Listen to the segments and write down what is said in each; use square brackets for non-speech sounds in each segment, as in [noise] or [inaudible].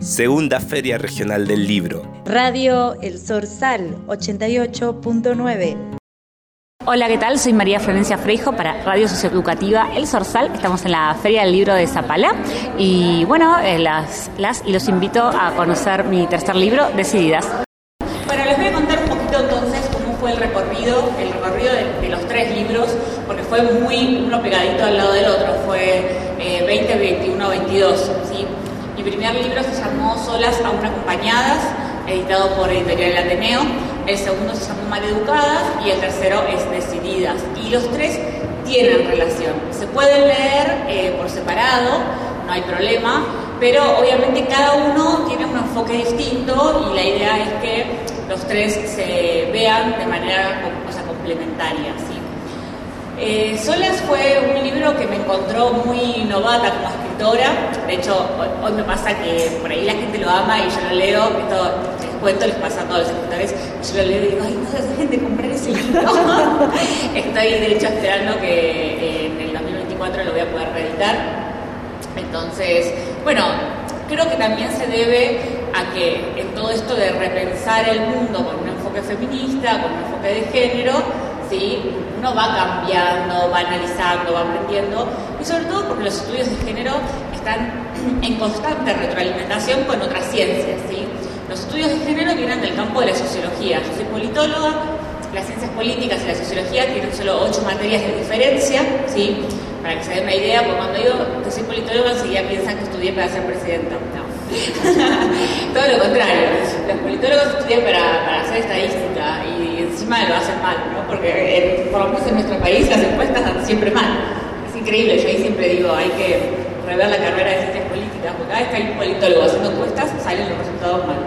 Segunda Feria Regional del Libro. Radio El Sorsal 88.9. Hola, ¿qué tal? Soy María Florencia Freijo para Radio Socioeducativa El Sorsal. Estamos en la Feria del Libro de Zapala y bueno, eh, las, las y los invito a conocer mi tercer libro, Decididas. Bueno, les voy a contar un poquito entonces cómo fue el recorrido, el recorrido de, los tres libros, porque fue muy uno pegadito al lado del otro, fue 20, 21, 22, ¿sí? Mi primer libro se llamó Solas aún acompañadas, editado por Editorial Ateneo. El segundo se llamó Maleducadas y el tercero es Decididas. Y los tres tienen relación. Se pueden leer eh, por separado, no hay problema, pero obviamente cada uno tiene un enfoque distinto y la idea es que los tres se vean de manera complementaria. Eh, Solas fue un libro que me encontró muy novata como escritora. De hecho, hoy, me pasa que por ahí la gente lo ama y yo lo leo. Esto les cuento, les pasa a todos los escritores. Yo lo leo y digo, ay, no dejen de comprar ese libro. [laughs] Estoy, de hecho, esperando que en el 2024 lo voy a poder reeditar. Entonces, bueno, creo que también se debe a que en todo esto de repensar el mundo con un enfoque feminista, con un enfoque de género, ¿sí? Uno va cambiando, va analizando, va aprendiendo, y sobre todo porque los estudios de género están [clears throat] en constante retroalimentación con otras ciencias. ¿sí? Los estudios de género vienen del campo de la sociología. Yo soy politóloga, las ciencias políticas y la sociología tienen solo ocho materias de diferencia, ¿sí? para que se den una idea, porque cuando digo que soy politóloga enseguida piensan que estudié para ser presidenta. No. [laughs] Todo lo contrario, los politólogos estudian para, para hacer estadística y encima lo hacen mal, ¿no? porque por lo menos en nuestro país las encuestas dan siempre mal. Es increíble, yo ahí siempre digo, hay que rever la carrera de ciencias políticas, porque cada vez que hay un politólogo haciendo encuestas salen los resultados mal.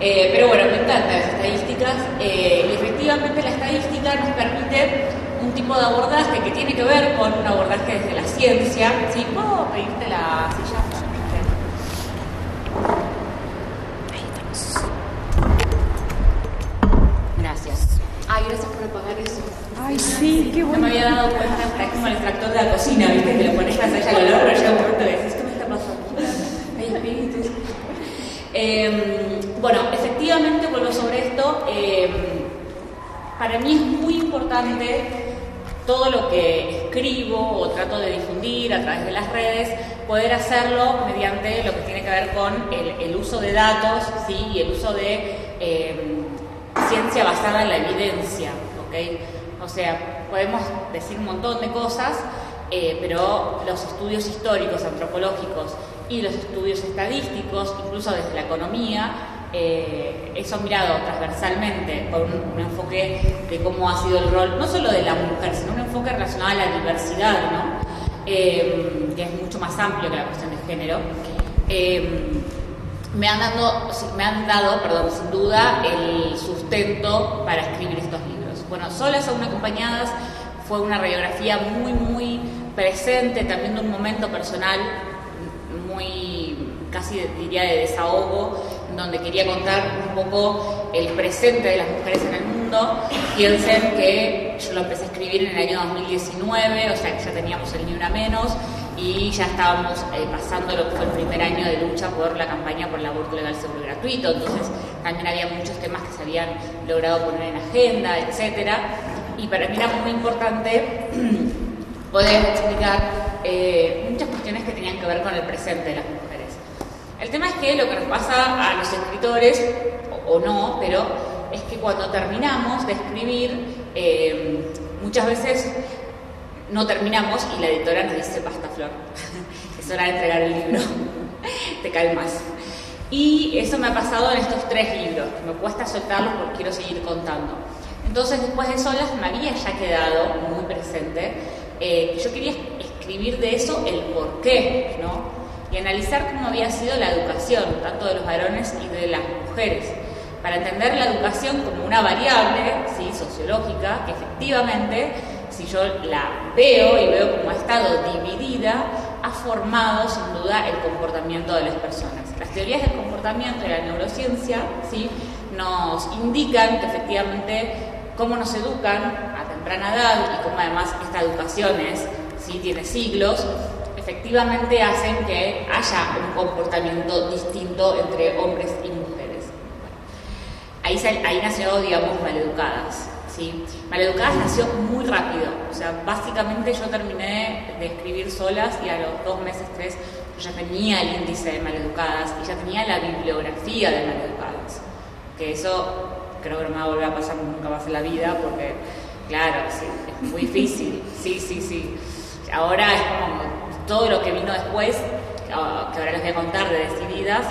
Eh, pero bueno, me encantan las estadísticas eh, y efectivamente la estadística nos permite un tipo de abordaje que tiene que ver con un abordaje desde la ciencia. ¿Sí? ¿Puedo pedirte la silla? Ay, gracias por apagar eso. Ay, sí, qué bueno. No me había dado cuenta, es como el extractor de la cocina, ¿viste? Que lo pones a allá el olor, pero llega un momento que decís, ¿qué me está pasando? Hay espíritus. Eh, bueno, efectivamente, vuelvo sobre esto. Eh, para mí es muy importante todo lo que escribo o trato de difundir a través de las redes, poder hacerlo mediante lo que tiene que ver con el, el uso de datos ¿sí? y el uso de eh, ciencia basada en la evidencia, ¿ok? O sea, podemos decir un montón de cosas, eh, pero los estudios históricos, antropológicos y los estudios estadísticos, incluso desde la economía, eh, eso mirado transversalmente con un, enfoque de cómo ha sido el rol, no solo de la mujer, sino un enfoque relacionado a la diversidad. Eh, que es mucho más amplio que la cuestión de género. Eh, me han, dado, me han dado, perdón, sin duda, el sustento para escribir. Bueno, Solas aún acompañadas fue una radiografía muy, muy presente, también de un momento personal muy, casi diría de desahogo, donde quería contar un poco el presente de las mujeres en el mundo. Piensen que yo lo empecé a escribir en el año 2019, o sea que ya teníamos el Ni Una Menos, y ya estábamos eh, pasando lo que fue el primer año de lucha por la campaña por el aborto legal seguro y gratuito, entonces también había muchos temas que se habían logrado poner en agenda, etcétera, y para mí era muy importante [clears throat] poder explicar eh, muchas cuestiones que tenían que ver con el presente de las mujeres. El tema es que lo que nos pasa a los escritores, o, no, pero es que cuando terminamos de escribir, eh, muchas veces no terminamos y la editora nos dice, basta Flor, [laughs] es hora de entregar el libro, [laughs] te calmas. Y eso me ha pasado en estos tres libros, me cuesta soltarlos porque quiero seguir contando. Entonces después de Solas me había ya quedado muy presente, eh, yo quería escribir de eso el por qué, ¿no? Y analizar cómo había sido la educación, tanto de los varones y de las mujeres, para entender la educación como una variable ¿sí? sociológica que efectivamente yo la veo y veo cómo ha estado dividida, ha formado sin duda el comportamiento de las personas. Las teorías del comportamiento y la neurociencia ¿sí? nos indican que efectivamente cómo nos educan a temprana edad y cómo además esta educación es, ¿sí? tiene siglos, efectivamente hacen que haya un comportamiento distinto entre hombres y mujeres. Ahí, ahí nació, digamos, Maleducadas. ¿Sí? Maleducadas nació muy rápido, o sea, básicamente yo terminé de escribir solas y a los dos meses, tres, yo ya tenía el índice de Maleducadas y ya tenía la bibliografía de Maleducadas, que eso creo que no me va a volver a pasar nunca más en la vida porque, claro, sí, es muy difícil, sí, sí, sí. Ahora todo lo que vino después, que ahora les voy a contar de Decididas,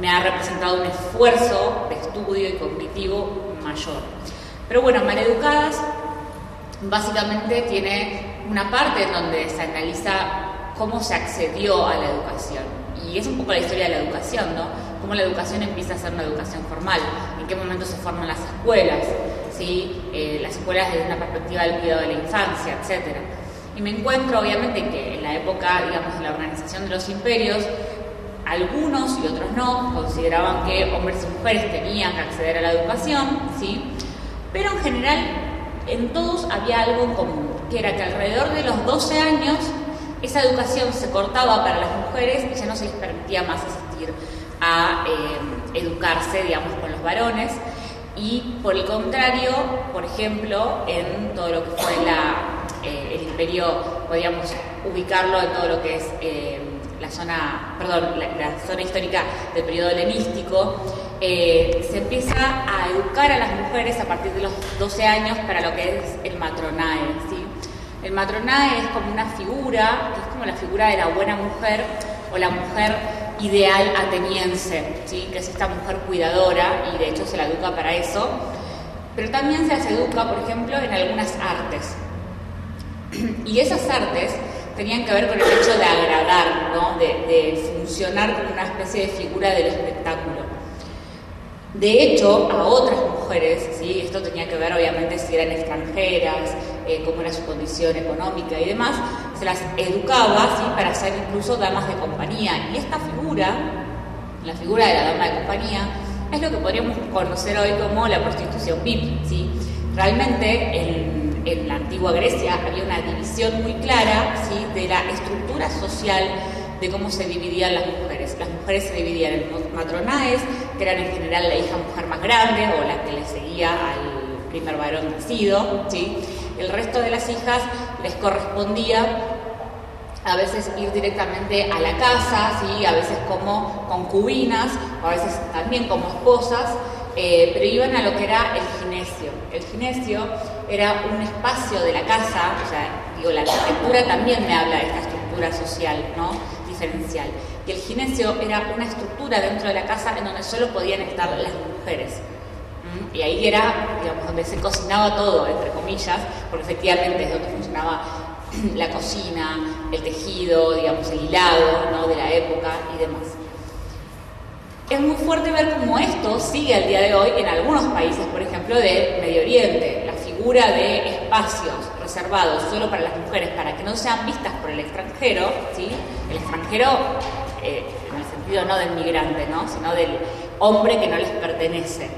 me ha representado un esfuerzo de estudio y cognitivo mayor. Pero bueno, Maleducadas básicamente tiene una parte en donde se analiza cómo se accedió a la educación. Y es un poco la historia de la educación, ¿no? Cómo la educación empieza a ser una educación formal, en qué momento se forman las escuelas, ¿sí? Eh, las escuelas desde una perspectiva del cuidado de la infancia, etc. Y me encuentro, obviamente, que en la época, digamos, de la organización de los imperios, algunos y otros no consideraban que hombres y mujeres tenían que acceder a la educación, ¿sí? Pero en general, en todos había algo en común, que era que alrededor de los 12 años esa educación se cortaba para las mujeres y ya no se les permitía más asistir a eh, educarse, digamos, con los varones. Y por el contrario, por ejemplo, en todo lo que fue eh, el imperio, podríamos ubicarlo en todo lo que es eh, la zona, perdón, la, zona histórica del periodo helenístico, eh, se empieza a educar a las mujeres a partir de los 12 años para lo que es el matronae. ¿sí? El matronae es como una figura, es como la figura de la buena mujer o la mujer ideal ateniense, ¿sí? que es esta mujer cuidadora y de hecho se la educa para eso. Pero también se las educa, por ejemplo, en algunas artes. [clears throat] Y esas artes tenían que ver con el hecho de agradar, ¿no? de, funcionar como una especie de figura del espectáculo. De hecho, a otras mujeres, ¿sí? esto tenía que ver obviamente si eran extranjeras, eh, cómo era su condición económica y demás, se las educaba ¿sí? para ser incluso damas de compañía. Y esta figura, la figura de la dama de compañía, es lo que podríamos conocer hoy como la prostitución VIP. ¿sí? Realmente el en la antigua Grecia había una división muy clara ¿sí? de la estructura social de cómo se dividían las mujeres. Las mujeres se dividían en matronaes, que eran en general la hija mujer más grande o la que le seguía al primer varón nacido. ¿sí? El resto de las hijas les correspondía a veces ir directamente a la casa, ¿sí? a veces como concubinas, o a veces también como esposas, eh, pero iban a lo que era el ginesio. El ginesio era un espacio de la casa, o sea, digo, la arquitectura también me habla de esta estructura social, ¿no? Diferencial. El ginesio era una estructura dentro de la casa en donde solo podían estar las mujeres. Y ahí era, digamos, donde se cocinaba todo, entre comillas, porque efectivamente es donde funcionaba [clears throat] la cocina, el tejido, digamos, el hilado, ¿no? De la época y demás. Es muy fuerte ver cómo esto sigue al día de hoy en algunos países, por ejemplo, de Medio Oriente. La figura de espacios reservados solo para las mujeres, para que no sean vistas por el extranjero, ¿sí? El extranjero, eh, en el sentido no del migrante, ¿no? Sino del hombre que no les pertenece.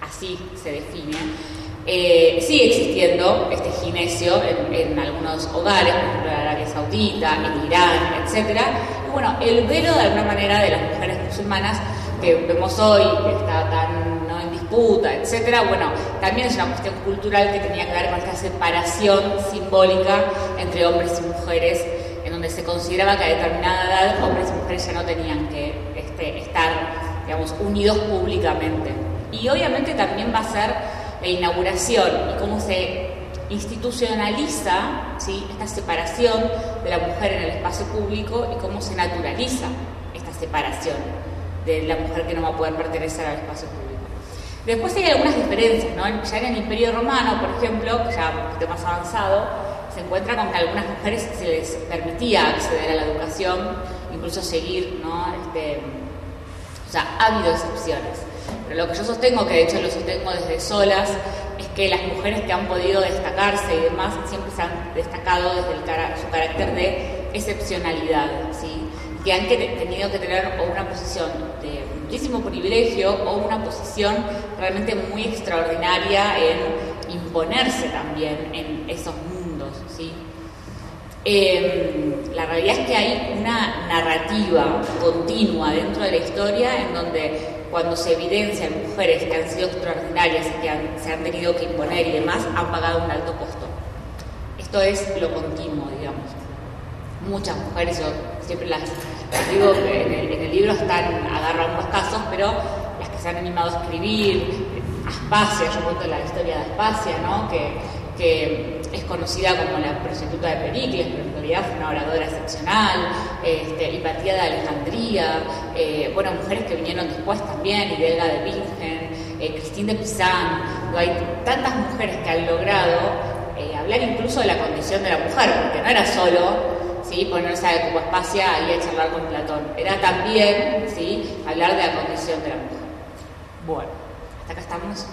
Así se define. Eh, sigue existiendo este ginesio en, algunos hogares, por ejemplo en Arabia Saudita, en Irán, etc. Y bueno, el velo de alguna manera de las mujeres musulmanas que vemos hoy, que está tan ¿no? en disputa, etc. Bueno, también es una cuestión cultural que tenía que ver con esta separación simbólica entre hombres y mujeres, donde se consideraba que a determinada edad hombres y mujeres ya no tenían que este, estar, digamos, unidos públicamente. Y obviamente también va a ser la inauguración y cómo se institucionaliza ¿sí? esta separación de la mujer en el espacio público y cómo se naturaliza esta separación de la mujer que no va a poder pertenecer al espacio público. Después hay algunas diferencias, ¿no? Ya en el Imperio Romano, por ejemplo, ya un poquito más avanzado, se encuentra con que a algunas mujeres se les permitía acceder a la educación, incluso seguir, ¿no? Este, o sea, ha habido excepciones. Pero lo que yo sostengo, que de hecho lo sostengo desde solas, es que las mujeres que han podido destacarse y demás siempre se han destacado desde su carácter de excepcionalidad, ¿sí? que han tenido que tener una posición de muchísimo privilegio o una posición realmente muy extraordinaria en imponerse también en esos Em, la realidad es que hay una narrativa continua dentro de la historia en donde cuando se evidencian mujeres que han sido extraordinarias y que se han tenido que imponer y demás, han pagado un alto costo. Esto es lo continuo, digamos. Muchas mujeres, yo siempre las, digo que en el, libro están, agarro ambos casos, pero las que se han animado a escribir, Aspasia, yo cuento la historia de Aspasia, ¿no? que, que es conocida como la prostituta de Pericles, pero en realidad fue una oradora excepcional, este, Hipatía de Alejandría, eh, bueno, mujeres que vinieron después también, Idelga de Bingen, eh, Cristín de Pizán, hay tantas mujeres que han logrado eh, hablar incluso de la condición de la mujer, porque no era solo ¿sí? ponerse a como espacia y a charlar con Platón, era también ¿sí? hablar de la condición de la mujer. Bueno, hasta acá estamos.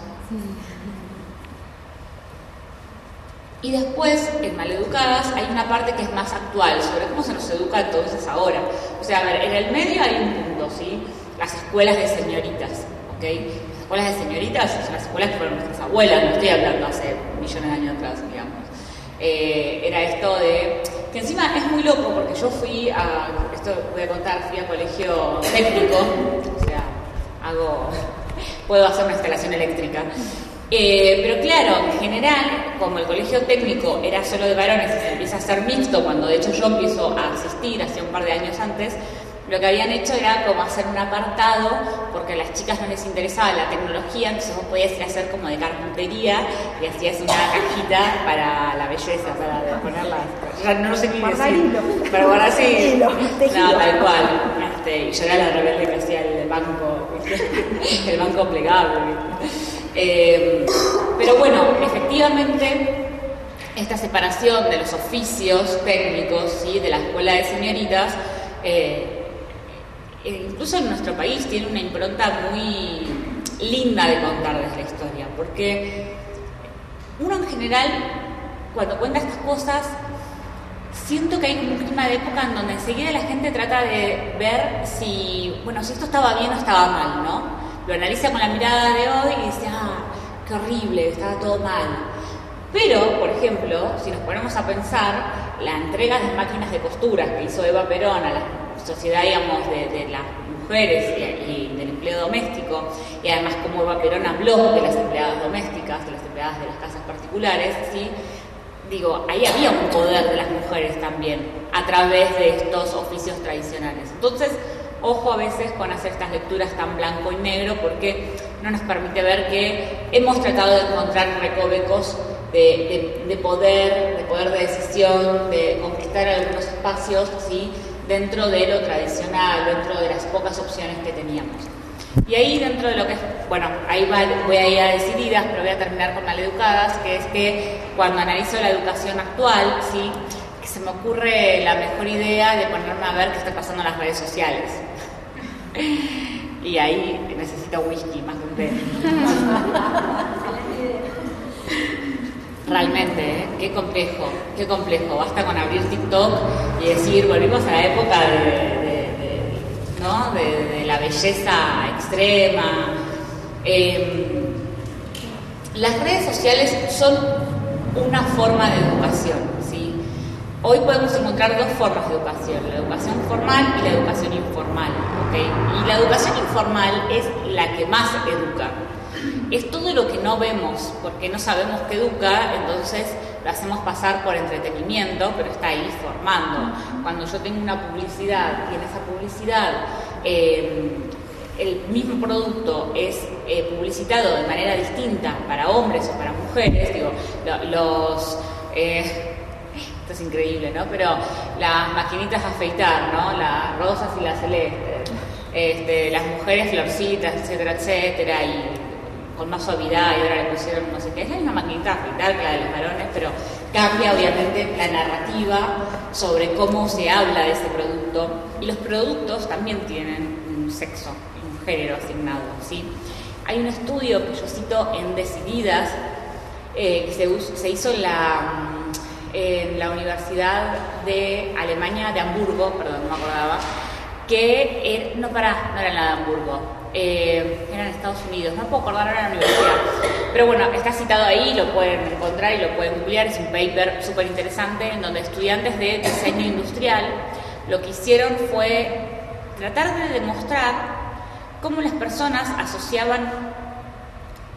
Y después, en Maleducadas, hay una parte que es más actual, sobre cómo se nos educa entonces ahora. O sea, a ver, en el medio hay un punto, ¿sí? Las escuelas de señoritas, ¿ok? Las escuelas de señoritas son las escuelas que fueron nuestras abuelas, no estoy hablando hace millones de años atrás, digamos. Eh, era esto de... que encima es muy loco, porque yo fui a... esto voy a contar, fui a colegio técnico, o sea, hago... [laughs] puedo hacer una instalación eléctrica. Eh, pero claro, en general, como el colegio técnico era solo de varones y se empieza a ser mixto, cuando de hecho yo empiezo a asistir, hace un par de años antes, lo que habían hecho era como hacer un apartado, porque a las chicas no les interesaba la tecnología, entonces vos podías ir a hacer como de carpintería y hacías una cajita para la belleza, para ponerla. Ya no sé qué decir. Para guardar así. No, tal cual. Este, y yo era la rebelde que hacía el banco, [laughs] el banco plegable. Eh, pero bueno, efectivamente, esta separación de los oficios técnicos ¿sí? de la escuela de señoritas, eh, incluso en nuestro país, tiene una impronta muy linda de contar desde la historia, porque uno en general, cuando cuenta estas cosas, siento que hay un clima de época en donde enseguida la gente trata de ver si, bueno, si esto estaba bien o estaba mal, ¿no? Lo analiza con la mirada de hoy y dice, ah, qué horrible, estaba todo mal. Pero, por ejemplo, si nos ponemos a pensar, la entrega de máquinas de costura que hizo Eva Perón a la sociedad, digamos, de, las mujeres y, del empleo doméstico, y además como Eva Perón habló de las empleadas domésticas, de las empleadas de las casas particulares, ¿sí? digo, ahí había un poder de las mujeres también, a través de estos oficios tradicionales. Entonces, Ojo a veces con hacer estas lecturas tan blanco y negro porque no nos permite ver que hemos tratado de encontrar recovecos de, poder, de poder de decisión, de conquistar algunos espacios ¿sí? dentro de lo tradicional, dentro de las pocas opciones que teníamos. Y ahí dentro de lo que es, bueno, ahí voy a ir a decididas, pero voy a terminar con maleducadas, que es que cuando analizo la educación actual, ¿sí? que se me ocurre la mejor idea de ponerme a ver qué está pasando en las redes sociales. Y ahí necesito whisky más que un té. Realmente, ¿eh? qué complejo, qué complejo. Basta con abrir TikTok y decir, volvimos a la época de, ¿no? de la belleza extrema. Em, las redes sociales son una forma de educación. Hoy podemos encontrar dos formas de educación, la educación formal y la educación informal. Y la educación informal es la que más educa. Es todo lo que no vemos, porque no sabemos qué educa, entonces lo hacemos pasar por entretenimiento, pero está ahí formando. Cuando yo tengo una publicidad y en esa publicidad eh, el mismo producto es eh, publicitado de manera distinta para hombres o para mujeres, digo, los... Eh, es increíble, ¿no? Pero las maquinitas a afeitar, ¿no? Las rosas y las celestes, este, las mujeres florcitas, etcétera, etcétera, y con más suavidad, y ahora le pusieron no sé qué, es la maquinita a afeitar que la de los varones, pero cambia obviamente la narrativa sobre cómo se habla de ese producto, y los productos también tienen un sexo, un género asignado, ¿sí? Hay un estudio que yo cito en Decididas, eh, que se, se hizo en la en la Universidad de Alemania, de Hamburgo, perdón, no me acordaba, que no para, no era en la de Hamburgo, eh, era en Estados Unidos, no puedo acordar ahora la universidad, pero bueno, está citado ahí, lo pueden encontrar y lo pueden googlear, es un paper súper interesante en donde estudiantes de diseño industrial lo que hicieron fue tratar de demostrar cómo las personas asociaban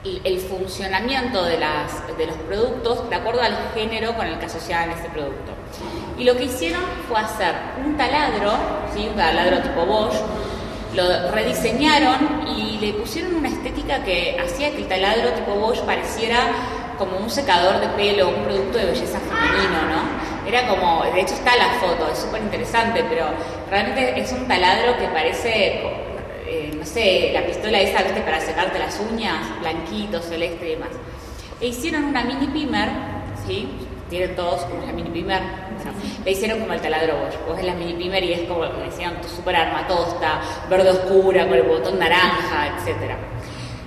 el funcionamiento de, de los productos de acuerdo al género con el que asociaban ese producto. Y lo que hicieron fue hacer un taladro, ¿sí? un taladro tipo Bosch, lo rediseñaron y le pusieron una estética que hacía que el taladro tipo Bosch pareciera como un secador de pelo, un producto de belleza femenino, ¿no? Era como, de hecho está la foto, es súper interesante, pero realmente es un taladro que parece, no sé, la pistola esa, ¿viste? Para secarte las uñas, blanquito, celeste y demás. E hicieron una mini pimer, ¿sí? Tienen todos como la mini pimer. le hicieron como el taladro Bosch. Vos ves la mini pimer y es como, decían, super armatosta, verde oscura, con el botón naranja, etcétera.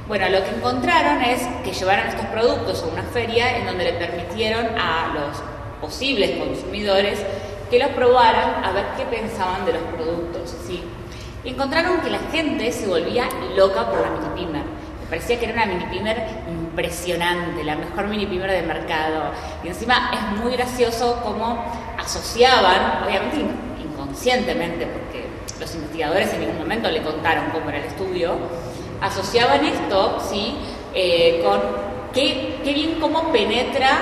Bueno, lo que encontraron es que llevaron estos productos a una feria en donde le permitieron a los posibles consumidores que los probaran a ver qué pensaban de los productos. ¿sí? Encontraron que la gente se volvía loca por la mini pimer. Me parecía que era una mini pimer impresionante, la mejor mini pimer del mercado. Y encima es muy gracioso cómo asociaban, obviamente inconscientemente, porque los investigadores en ningún momento le contaron cómo era el estudio, asociaban esto, ¿sí? Eh, con qué, bien cómo penetra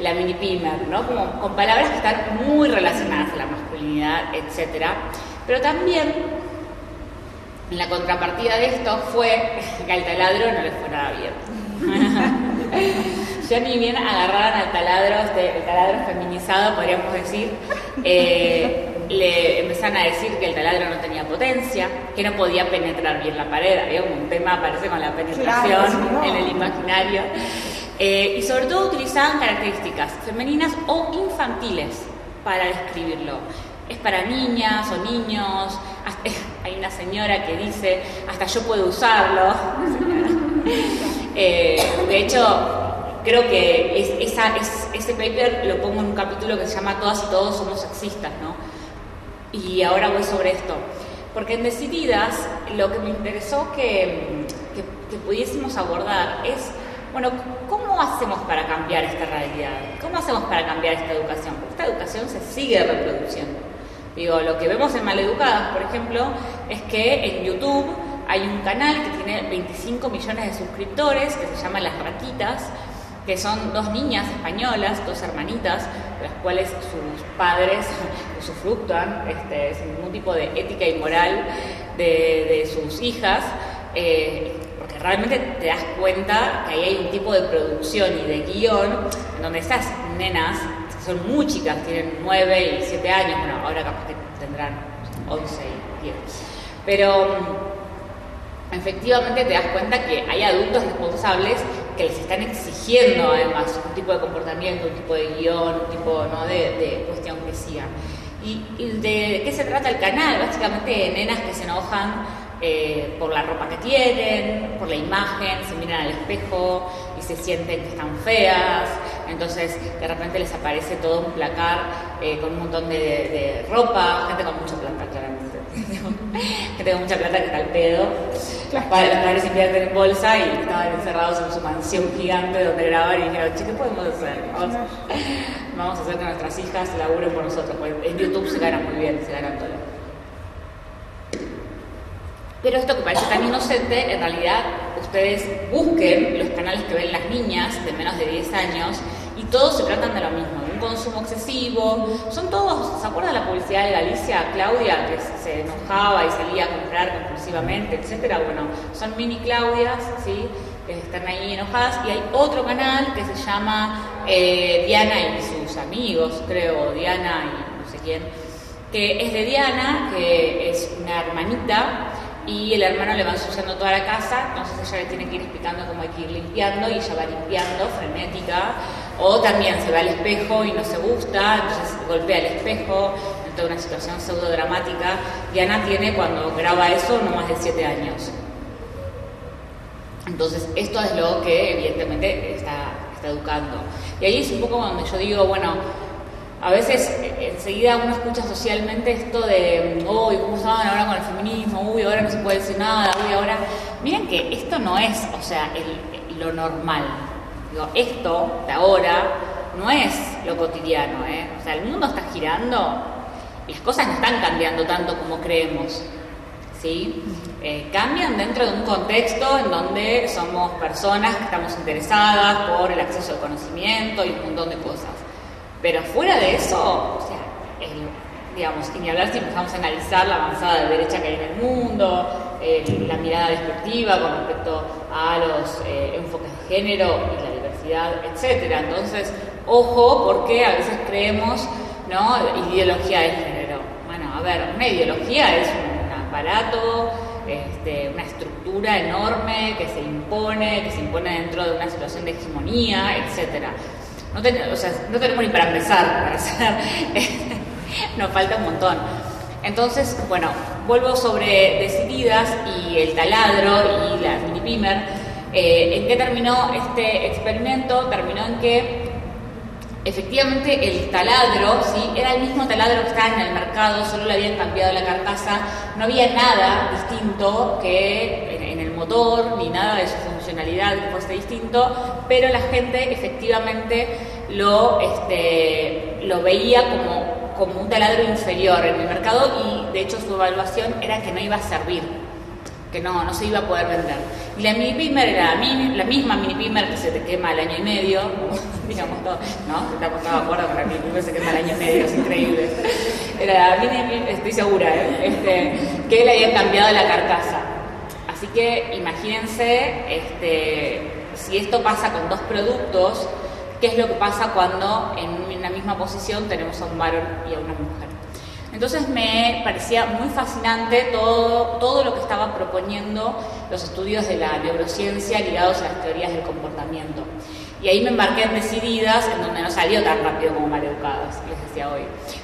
la mini pimer, ¿no? Con palabras que están muy relacionadas a la masculinidad, etc. Pero también la contrapartida de esto fue [laughs] que al taladro no le fue nada bien. [laughs] ya ni bien agarraban al taladro, este, el taladro feminizado, podríamos decir, eh, le empezaron a decir que el taladro no tenía potencia, que no podía penetrar bien la pared, había un tema, parece, con la penetración en el imaginario, eh, y sobre todo utilizaban características femeninas o infantiles para describirlo. Es para niñas o niños, [laughs] hay una señora que dice, hasta yo puedo usarlo. [laughs] Eh, de hecho, creo que esa, ese paper lo pongo en un capítulo que se llama Todas y todos somos sexistas, ¿no? Y ahora voy sobre esto. Porque en Decididas lo que me interesó que, que, pudiésemos abordar es, bueno, ¿cómo hacemos para cambiar esta realidad? ¿Cómo hacemos para cambiar esta educación? Porque esta educación se sigue reproduciendo. Digo, lo que vemos en Maleducadas, por ejemplo, es que en YouTube hay un canal que tiene 25 millones de suscriptores, que se llama Las Raquitas, que son dos niñas españolas, dos hermanitas, de las cuales sus padres [laughs] usufructan este, sin ningún tipo de ética y moral de, sus hijas, eh, porque realmente te das cuenta que ahí hay un tipo de producción y de guion en donde esas nenas, son muy chicas, tienen 9 y 7 años, bueno, ahora capaz que tendrán 11 y 10, pero mm, efectivamente te das cuenta que hay adultos responsables que les están exigiendo además un tipo de comportamiento, un tipo de guion, un tipo ¿no? de, cuestión que sigan. ¿Y, de qué se trata el canal? Básicamente nenas que se enojan eh, por la ropa que tienen, por la imagen, se miran al espejo y se sienten que están feas, entonces de repente les aparece todo un placar eh, con un montón de, de, ropa, gente con mucha plata claramente, [laughs] gente con mucha plata que está al pedo los padres invierten en bolsa y estaban encerrados en su mansión gigante donde grabar y dijeron, che, ¿qué podemos hacer? Vamos, a hacer que nuestras hijas laburen por nosotros. Pues en YouTube se gana muy bien, se ganan todo. Pero esto que parece tan inocente, en realidad ustedes busquen los canales que ven las niñas de menos de 10 años y todos se tratan de lo mismo, de un consumo excesivo. Son todos, ¿se acuerdan de la publicidad de Galicia, Claudia, que se enojaba y salía a comprar compulsivamente, etcétera? Bueno, son mini Claudias, ¿sí? que están ahí enojadas. Y hay otro canal que se llama eh, Diana y sus amigos, creo, Diana y no sé quién, que es de Diana, que es una hermanita y el hermano le va ensuciando toda la casa, entonces ella le tiene que ir explicando cómo hay que ir limpiando y ella va limpiando, frenética, o también se ve al espejo y no se gusta, entonces golpea el espejo, en toda una situación pseudo dramática. Diana tiene cuando graba eso no más de siete años. Entonces esto es lo que evidentemente está, está educando. Y ahí es un poco donde yo digo, bueno, a veces eh, enseguida uno escucha socialmente esto de, uy, ¿cómo estaban ahora con el feminismo? Uy, ahora no se puede decir nada, uy, ahora... Miren que esto no es, o sea, lo normal. Digo, esto de ahora no es lo cotidiano, ¿eh? O sea, el mundo está girando y las cosas no están cambiando tanto como creemos. ¿Sí? Eh, cambian dentro de un contexto en donde somos personas que estamos interesadas por el acceso al conocimiento y un montón de cosas. Pero fuera de eso, o sea, digamos, y ni hablar si empezamos a analizar la avanzada de derecha que hay en el mundo, la mirada despectiva con respecto a los eh, enfoques de género y la diversidad, etcétera. Entonces, ojo, porque a veces creemos, ¿no? Ideología de género. Bueno, a ver, una ideología es un aparato, este, una estructura enorme que se impone, que se impone dentro de una situación de hegemonía, etcétera. No, tenemos ni para empezar. [laughs] Nos falta un montón. Entonces, bueno, vuelvo sobre Decididas y el taladro y la mini pimer. Eh, ¿En qué terminó este experimento? Terminó en que efectivamente el taladro, ¿sí? era el mismo taladro que estaba en el mercado, solo le habían cambiado la carcasa, no había nada distinto que en, en el motor, ni nada de su funcionalidad que fuese distinto, pero la gente efectivamente lo, este, lo veía como, como un taladro inferior en el mercado y de hecho su evaluación era que no iba a servir, que no, no se iba a poder vender. Y la mini pimer era la, misma mini pimer que se te quema al año y medio, [laughs] digamos todo, ¿no? Estamos todos de acuerdo con la mini pimer se quema al año y medio, es increíble. Era la mini estoy segura, ¿eh? este, que le habían cambiado la carcasa. Así que imagínense este, si esto pasa con dos productos, qué es lo que pasa cuando en la misma posición tenemos a un varón y a una mujer. Entonces me parecía muy fascinante todo, todo lo que estaban proponiendo los estudios de la neurociencia ligados a las teorías del comportamiento. Y ahí me embarqué en Decididas, en donde no salió tan rápido como Maleducadas, les decía hoy.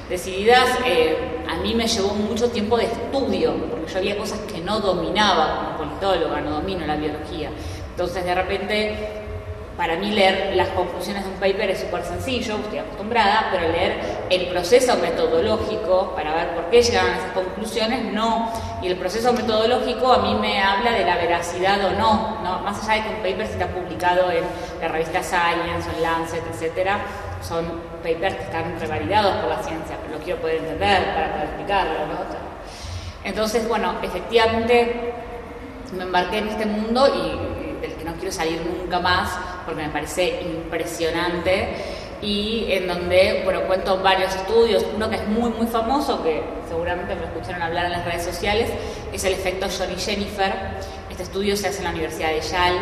Decididas eh, a mí me llevó mucho tiempo de estudio, porque yo había cosas que no dominaba como politóloga, no domino la biología. Entonces de repente para mí leer las conclusiones de un paper es súper sencillo, estoy acostumbrada, pero leer el proceso metodológico para ver por qué llegaron a esas conclusiones, no. Y el proceso metodológico a mí me habla de la veracidad o no, ¿no? más allá de que un paper está publicado en la revista Science, en Lancet, etcétera, son papers que están revalidados por la ciencia, pero lo quiero poder entender para poder explicarlo. ¿no? Entonces, bueno, efectivamente me embarqué en este mundo y del que no quiero salir nunca más porque me parece impresionante y en donde, bueno, cuento varios estudios, uno que es muy, muy famoso, que seguramente me escucharon hablar en las redes sociales, es el efecto Johnny Jennifer. Este estudio se hace en la Universidad de Yale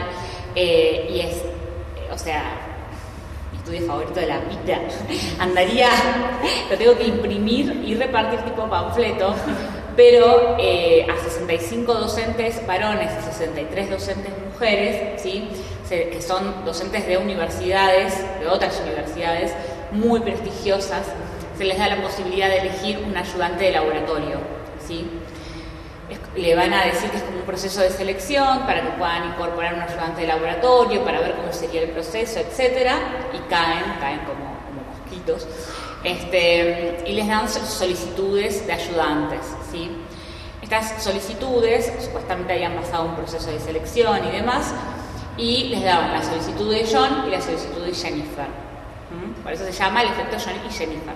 eh, y es, o sea, mi estudio favorito de la vida. [laughs] Andaría, [laughs] lo tengo que imprimir y repartir tipo panfleto pero eh, a 65 docentes varones y 63 docentes mujeres, ¿sí? Que son docentes de universidades, de otras universidades muy prestigiosas, se les da la posibilidad de elegir un ayudante de laboratorio. ¿sí? le van a decir que es como un proceso de selección para que puedan incorporar un ayudante de laboratorio, para ver cómo sería el proceso, etc. Y caen, caen como, como mosquitos. Este, y les dan solicitudes de ayudantes. ¿sí? Estas solicitudes supuestamente habían pasado un proceso de selección y demás, y les daban la solicitud de John y la solicitud de Jennifer. Por eso se llama el efecto John y Jennifer.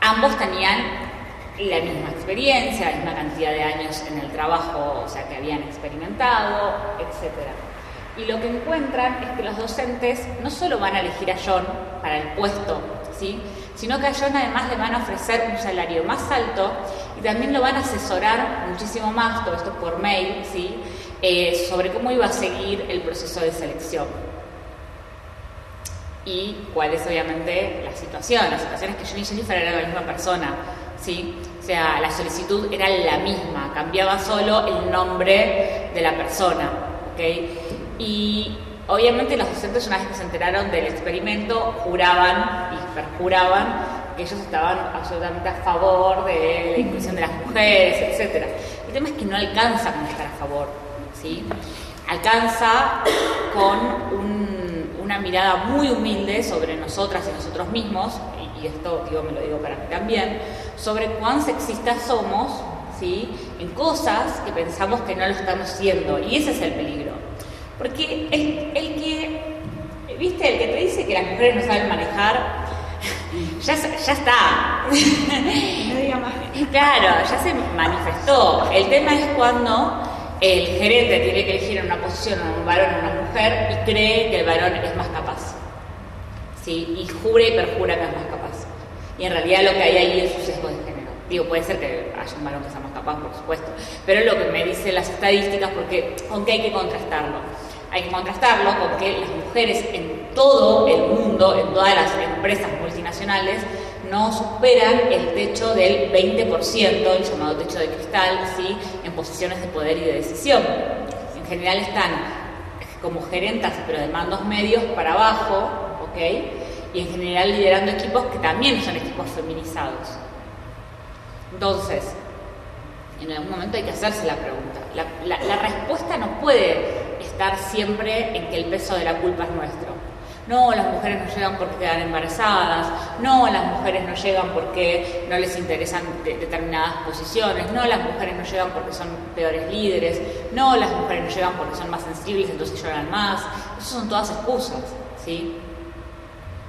Ambos tenían la misma experiencia, la misma cantidad de años en el trabajo, o sea, que habían experimentado, etc. Y lo que encuentran es que los docentes no solo van a elegir a John para el puesto sino que a John además le van a ofrecer un salario más alto y también lo van a asesorar muchísimo más, todo esto por mail, ¿sí? Eh, sobre cómo iba a seguir el proceso de selección. Y cuál es obviamente la situación. La situación es que John y Jennifer eran la misma persona, ¿sí? O sea, la solicitud era la misma, cambiaba solo el nombre de la persona, ¿ok? Y Obviamente los docentes una vez que se enteraron del experimento juraban y perjuraban que ellos estaban absolutamente a favor de la inclusión de las mujeres, etc. El tema es que no alcanza con estar a favor, ¿sí? Alcanza con un, una mirada muy humilde sobre nosotras y nosotros mismos, y, esto digo, me lo digo para mí también, sobre cuán sexistas somos ¿sí? en cosas que pensamos que no lo estamos siendo, y ese es el peligro. Porque el, el que, viste, el que te dice que las mujeres no saben manejar, [laughs] ya, ya está. [laughs] Claro, ya se manifestó. El tema es cuando el gerente tiene que elegir una posición a un varón o una mujer y cree que el varón es más capaz. ¿Sí? Y jura y perjura que es más capaz. Y en realidad lo que hay ahí es un sesgo de género. Digo, puede ser que haya un varón que sea más capaz, por supuesto, pero lo que me dicen las estadísticas, porque aunque hay que contrastarlo. Hay que contrastarlo con que las mujeres en todo el mundo, en todas las empresas multinacionales, no superan el techo del 20%, el llamado techo de cristal, ¿sí? Posiciones de poder y de decisión. En general están como gerentas, pero de mandos medios para abajo, ¿ok? Y en general liderando equipos que también son equipos feminizados. Entonces, en algún momento hay que hacerse la pregunta. La, la respuesta no puede estar siempre en que el peso de la culpa es nuestro no, las mujeres no llegan porque quedan embarazadas, no, las mujeres no llegan porque no les interesan determinadas posiciones, no, las mujeres no llegan porque son peores líderes, no, las mujeres no llegan porque son más sensibles, entonces lloran más. Esas son todas excusas, ¿sí?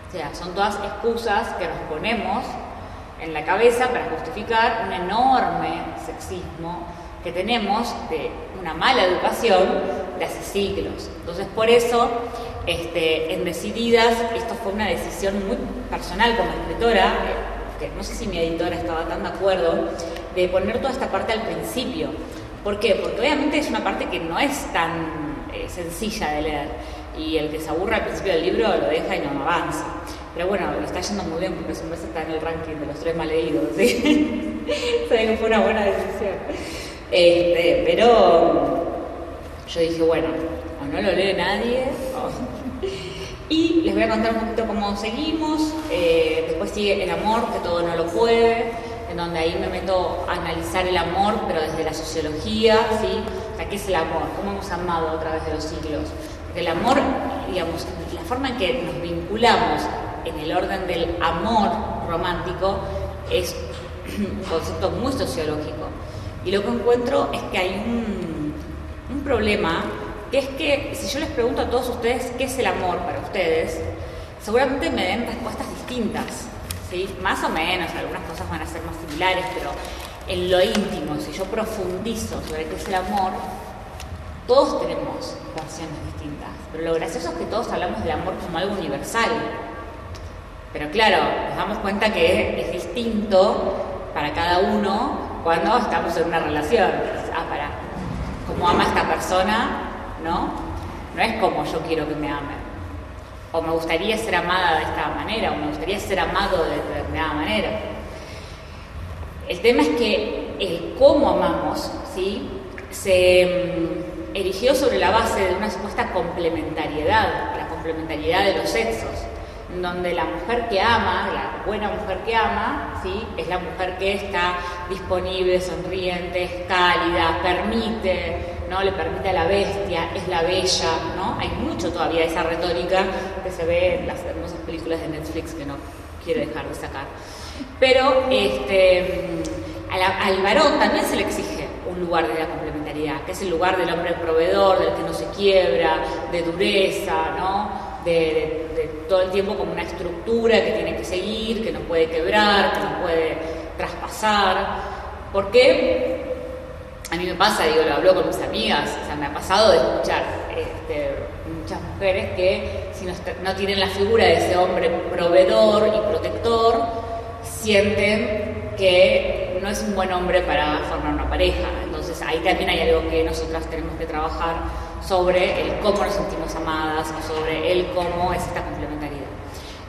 O sea, son todas excusas que nos ponemos en la cabeza para justificar un enorme sexismo que tenemos de una mala educación de hace siglos. Entonces, por eso este, en Decididas, esto fue una decisión muy personal como escritora, eh, que no sé si mi editora estaba tan de acuerdo, de poner toda esta parte al principio. ¿Por qué? Porque obviamente es una parte que no es tan eh, sencilla de leer y el que se aburra al principio del libro lo deja y no avanza. Pero bueno, lo está yendo muy bien porque mes está en el ranking de los tres mal leídos, ¿sí? [laughs] que fue una buena decisión. Este, pero yo dije, bueno, o no lo lee nadie, y les voy a contar un poquito cómo seguimos. Eh, después sigue el amor, que todo no lo puede, en donde ahí me meto a analizar el amor, pero desde la sociología, ¿sí? O sea, ¿qué es el amor? ¿Cómo hemos amado a través de los siglos? Porque el amor, digamos, la forma en que nos vinculamos en el orden del amor romántico es un concepto muy sociológico. Y lo que encuentro es que hay un, un problema que es que si yo les pregunto a todos ustedes qué es el amor para ustedes, seguramente me den respuestas distintas, ¿sí? Más o menos, algunas cosas van a ser más similares, pero en lo íntimo, si yo profundizo sobre qué es el amor, todos tenemos versiones distintas, pero lo gracioso es que todos hablamos del amor como algo universal. Pero claro, nos damos cuenta que es distinto para cada uno cuando estamos en una relación. Ah, para, cómo ama esta persona ¿no? No es como yo quiero que me amen. O me gustaría ser amada de esta manera, o me gustaría ser amado de determinada manera. El tema es que el cómo amamos, ¿sí? Se mm, erigió sobre la base de una supuesta complementariedad, la complementariedad de los sexos, donde la mujer que ama, la buena mujer que ama, ¿sí? es la mujer que está disponible, sonriente, cálida, permite ¿no? Le permite a la bestia, es la bella, ¿no? Hay mucho todavía de esa retórica que se ve en las hermosas películas de Netflix que no quiere dejar de sacar. Pero este, al varón también se le exige un lugar de la complementariedad, que es el lugar del hombre proveedor, del que no se quiebra, de dureza, ¿no? De, todo el tiempo como una estructura que tiene que seguir, que no puede quebrar, que no puede traspasar. ¿Por qué? A mí me pasa, digo, lo hablo con mis amigas, o sea, me ha pasado de escuchar este, muchas mujeres que si no, tienen la figura de ese hombre proveedor y protector, sienten que no es un buen hombre para formar una pareja. Entonces ahí también hay algo que nosotras tenemos que trabajar sobre el cómo nos sentimos amadas o sobre el cómo es esta complementariedad.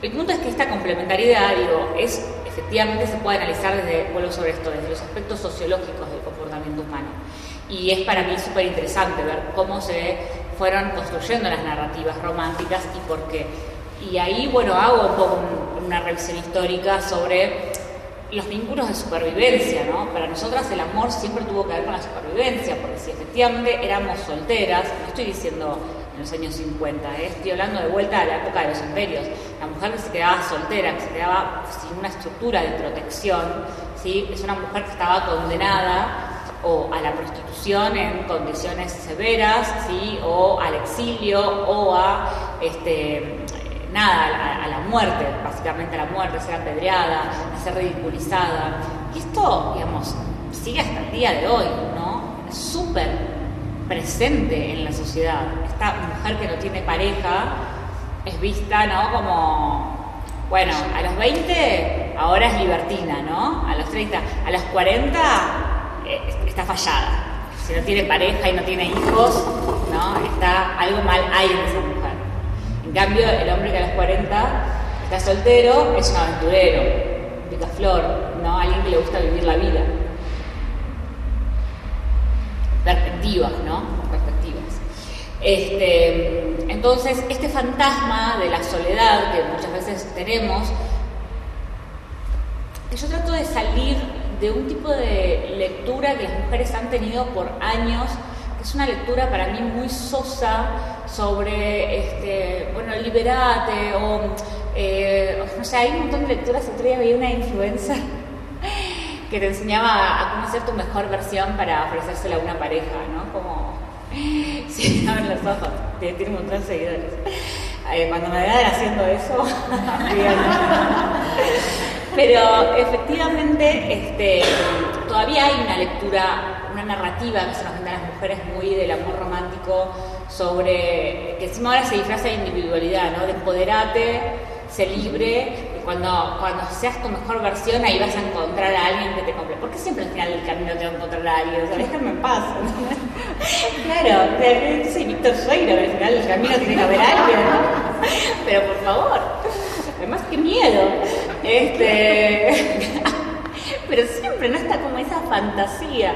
El punto es que esta complementariedad, digo, es efectivamente se puede analizar desde, vuelvo sobre esto, desde los aspectos sociológicos del comportamiento humano. Y es para mí súper interesante ver cómo se fueron construyendo las narrativas románticas y por qué. Y ahí, bueno, hago un poco una revisión histórica sobre los vínculos de supervivencia, ¿no? Para nosotras el amor siempre tuvo que ver con la supervivencia, porque si efectivamente éramos solteras, no estoy diciendo en los años 50. ¿eh? Estoy hablando de vuelta a la época de los imperios. La mujer que se quedaba soltera, que se quedaba sin una estructura de protección, ¿sí? es una mujer que estaba condenada o a la prostitución en condiciones severas, ¿sí? o al exilio, o a este, nada, a, la muerte, básicamente a la muerte, a ser apedreada, a ser ridiculizada. Y esto, digamos, sigue hasta el día de hoy, ¿no? Súper presente en la sociedad. Esta mujer que no tiene pareja es vista, ¿no? Como, bueno, a los 20 ahora es libertina, ¿no? A los 30, a los 40 eh, está fallada. Si no tiene pareja y no tiene hijos, ¿no? Está algo mal hay en esa mujer. En cambio, el hombre que a los 40 está soltero es un aventurero, picaflor, ¿no? Alguien que le gusta vivir la vida. Perspectivas, ¿no? Este, entonces, este fantasma de la soledad que muchas veces tenemos, yo trato de salir de un tipo de lectura que las mujeres han tenido por años, que es una lectura para mí muy sosa sobre, este, bueno, liberate o, eh, no sé, hay un montón de lecturas. Otro día veía una influencer [laughs] que te enseñaba a cómo hacer tu mejor versión para ofrecérsela a una pareja, ¿no? Como, sí, abren los ojos, tiene un montón de seguidores. Eh, cuando me vean haciendo eso, [laughs] Pero efectivamente, este, todavía hay una lectura, una narrativa que se nos a las mujeres muy del amor romántico sobre, que encima ahora se disfraza de individualidad, ¿no? De empoderate, libre, cuando, cuando seas tu mejor versión ahí vas a encontrar a alguien que te compre. Porque siempre al final del camino te va a encontrar a alguien, o sea, déjame en paz. [laughs] claro, soy Víctor Sueiro, al final del camino tiene que haber alguien, ¿no? [laughs] Pero por favor, además qué miedo. Este, [laughs] pero siempre no está como esa fantasía.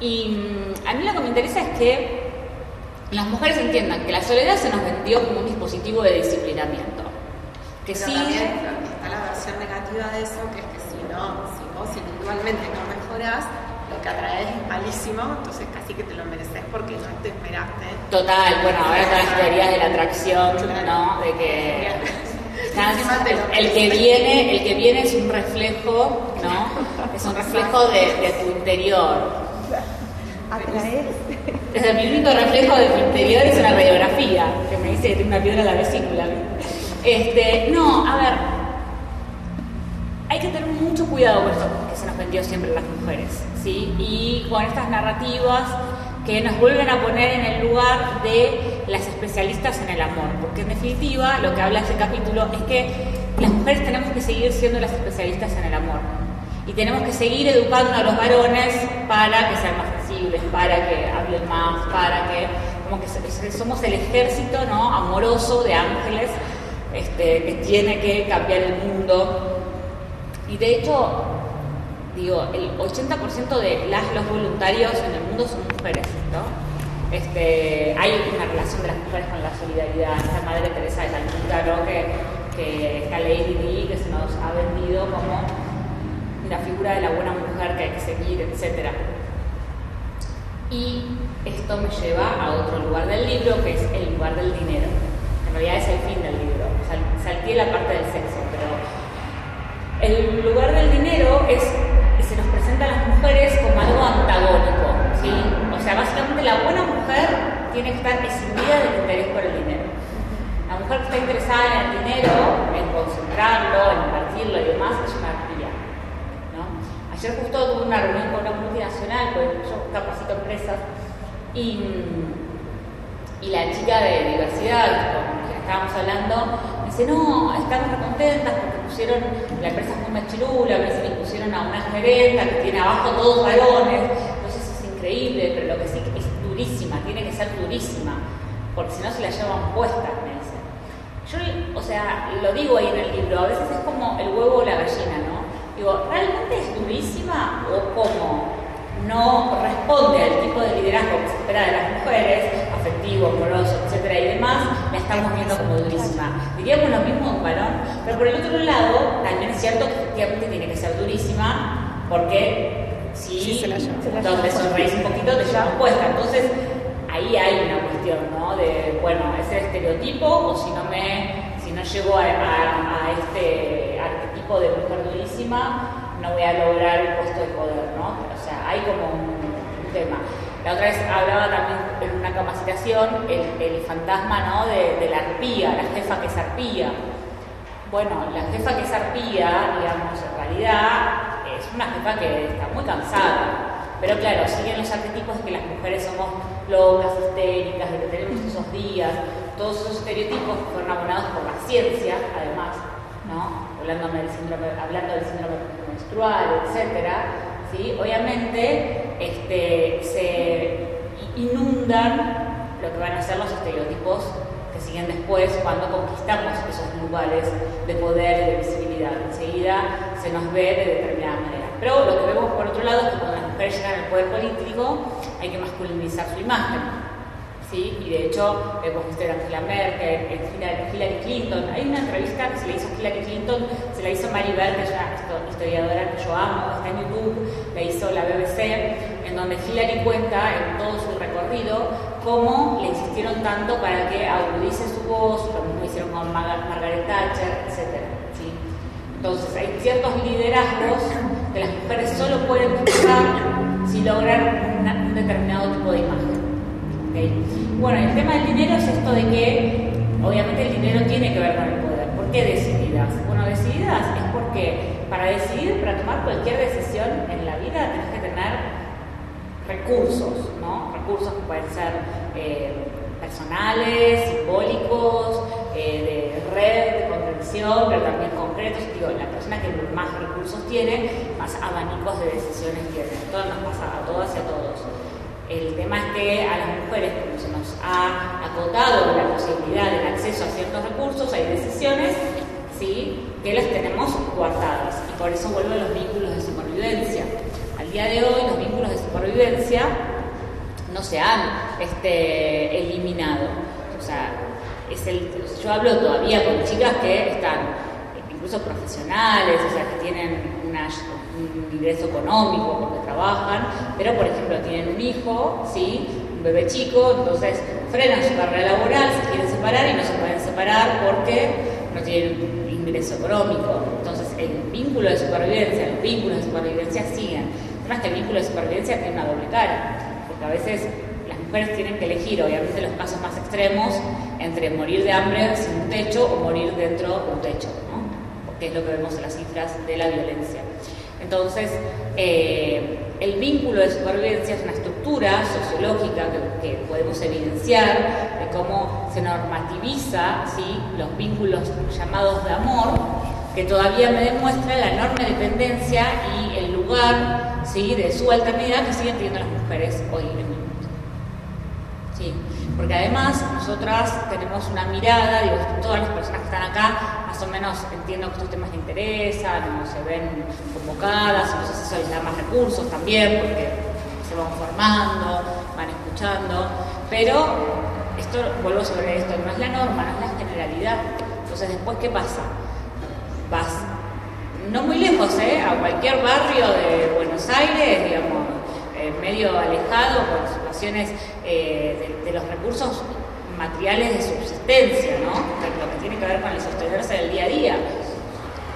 Y mm, a mí lo que me interesa es que las mujeres entiendan que la soledad se nos vendió como un dispositivo de disciplinamiento. Que sí. está la versión negativa de eso, que es que si no, si vos individualmente no mejoras, lo que atraes es malísimo, entonces casi que te lo mereces porque no te esperaste. Total, bueno, ahora están las teorías de la atracción, ¿no? De que [laughs] el que viene, el que viene es un reflejo, ¿no? [laughs] Es un reflejo de, tu interior. Es el único reflejo de tu interior es una radiografía, que me dice que tiene una piedra en la vesícula. Este, no, a ver, hay que tener mucho cuidado con esto que se nos vendió siempre las mujeres, ¿sí? Y con estas narrativas que nos vuelven a poner en el lugar de las especialistas en el amor, porque en definitiva lo que habla este capítulo es que las mujeres tenemos que seguir siendo las especialistas en el amor y tenemos que seguir educando a los varones para que sean más sensibles, para que hablen más, para que como que somos el ejército ¿no? amoroso de ángeles este, que tiene que cambiar el mundo. Y de hecho, digo, el 80% de las los voluntarios en el mundo son mujeres, ¿no? Este, hay una relación de las mujeres con la solidaridad, esta Madre Teresa de ¿no? que, que esta Lady Di que se nos ha vendido como la figura de la buena mujer que hay que seguir, etc. Y esto me lleva a otro lugar del libro, que es el lugar del dinero. En realidad es el fin del la parte del sexo, pero el lugar del dinero es se nos presenta a las mujeres como algo antagónico, ¿sí? O sea, básicamente la buena mujer tiene que estar eximida del interés por el dinero. La mujer que está interesada en el dinero, en concentrarlo, en invertirlo y demás, es una. ¿no? Ayer justo tuve una reunión con una multinacional, pues yo capacito empresas, y, y la chica de diversidad con quien estábamos hablando dice, no, estamos contentas porque pusieron, la empresa es muy machirula, le pusieron a una gerenta que tiene abajo todos varones, entonces es increíble, pero lo que sí es durísima, tiene que ser durísima, porque si no se la llevan puesta, me dice. Yo, o sea, lo digo ahí en el libro, a veces es como el huevo o la gallina, ¿no? Digo, ¿realmente es durísima o cómo? No responde al tipo de liderazgo que se espera de las mujeres, afectivo, amoroso, etcétera y demás, la estamos viendo como durísima. Diríamos lo mismo un varón, pero por el otro lado, también es cierto que efectivamente tiene que ser durísima, porque si donde sonreís un poquito te llevan puesta. Entonces, ahí hay una cuestión, ¿no? De, bueno, es el estereotipo o si no me, si no llego a, este arquetipo de mujer durísima, no voy a lograr el puesto de poder, ¿no? Hay como un, tema. La otra vez hablaba también en una capacitación el, fantasma, ¿no? De, la arpía, la jefa que es arpía. Bueno, la jefa que es arpía, digamos, en realidad es una jefa que está muy cansada pero claro, siguen los arquetipos de que las mujeres somos locas, histéricas, de que tenemos esos días, todos esos estereotipos fueron abonados por la ciencia, además, ¿no? hablando, del síndrome, hablando del síndrome menstrual, etc. ¿sí? Obviamente este, se inundan lo que van a ser los estereotipos que siguen después cuando conquistamos esos lugares de poder y de visibilidad. Enseguida se nos ve de determinada manera. Pero lo que vemos por otro lado es que cuando las mujeres llegan al poder político hay que masculinizar su imagen. ¿Sí? Y de hecho, hemos visto a Angela Merkel, Hillary Clinton. Hay una entrevista que se le hizo a Hillary Clinton, se la hizo Mary Bell, que es una historiadora que yo amo, está en YouTube, la hizo la BBC, en donde Hillary cuenta en todo su recorrido cómo le insistieron tanto para que agudice su voz, lo mismo hicieron con Margaret Thatcher, etc. ¿sí? Entonces, hay ciertos liderazgos que las mujeres solo pueden buscar si logran un determinado tipo de imagen. Bueno, el tema del dinero es esto de que obviamente el dinero tiene que ver con el poder. ¿Por qué decididas? Bueno, decididas es porque para decidir, para tomar cualquier decisión en la vida, tienes que tener recursos, ¿no? Recursos que pueden ser eh, personales, simbólicos, eh, de red, de contención, pero también concretos. Digo, la persona que más recursos tiene, más abanicos de decisiones tiene. Todo nos pasa a todas y a todos. El tema es que a las mujeres, como se nos ha acotado la posibilidad del acceso a ciertos recursos, hay decisiones ¿sí? que las tenemos guardadas. Y por eso vuelvo a los vínculos de supervivencia. Al día de hoy, los vínculos de supervivencia no se han este, eliminado. O sea, yo hablo todavía con chicas que están incluso profesionales, o sea, que tienen un ingreso económico porque trabajan, pero por ejemplo tienen un hijo, ¿sí? un bebé chico, entonces frenan su carrera laboral, se quieren separar y no se pueden separar porque no tienen ingreso económico. Entonces el vínculo de supervivencia, los vínculos de supervivencia siguen. Además que el vínculo de supervivencia tiene una doble cara a veces las mujeres tienen que elegir, obviamente los casos más extremos, entre morir de hambre sin un techo o morir dentro de un techo, porque es lo que vemos en las cifras de la violencia. Entonces, eh, el vínculo de supervivencia es una estructura sociológica que, podemos evidenciar de cómo se normativiza ¿sí? los vínculos llamados de amor, que todavía me demuestra la enorme dependencia y el lugar ¿sí? de subalternidad que siguen teniendo las mujeres hoy en porque además nosotras tenemos una mirada, digo, todas las personas que están acá más o menos entiendo que estos temas les interesan, o se ven convocadas, no si eso da más recursos también, porque se van formando, van escuchando, pero esto, vuelvo sobre esto, no es la norma, no es la generalidad. Entonces, después, ¿qué pasa? Vas no muy lejos, ¿eh? a cualquier barrio de Buenos Aires, digamos, eh, medio alejado, con eh, de, los recursos materiales de subsistencia, ¿no? lo que tiene que ver con el sostenerse del día a día,